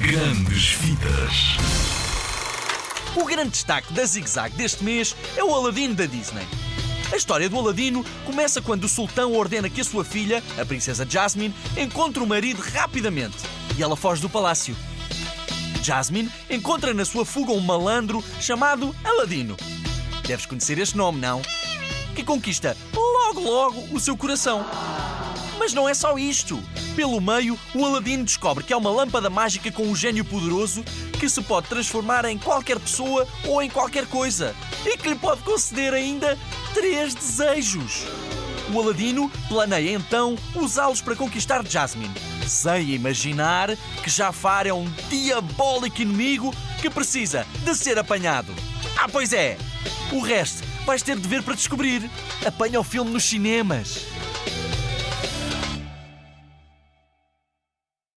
Grandes Vidas. O grande destaque da Zig Zag deste mês é o Aladino da Disney. A história do Aladino começa quando o sultão ordena que a sua filha, a princesa Jasmine, encontre o marido rapidamente e ela foge do palácio. Jasmine encontra na sua fuga um malandro chamado Aladino. Deves conhecer este nome, não? Que conquista logo logo o seu coração. Mas não é só isto. Pelo meio, o Aladino descobre que é uma lâmpada mágica com um gênio poderoso que se pode transformar em qualquer pessoa ou em qualquer coisa e que lhe pode conceder ainda três desejos. O Aladino planeia então usá-los para conquistar Jasmine, sem imaginar que Jafar é um diabólico inimigo que precisa de ser apanhado. Ah, pois é! O resto vais ter de ver para descobrir. Apanha o filme nos cinemas.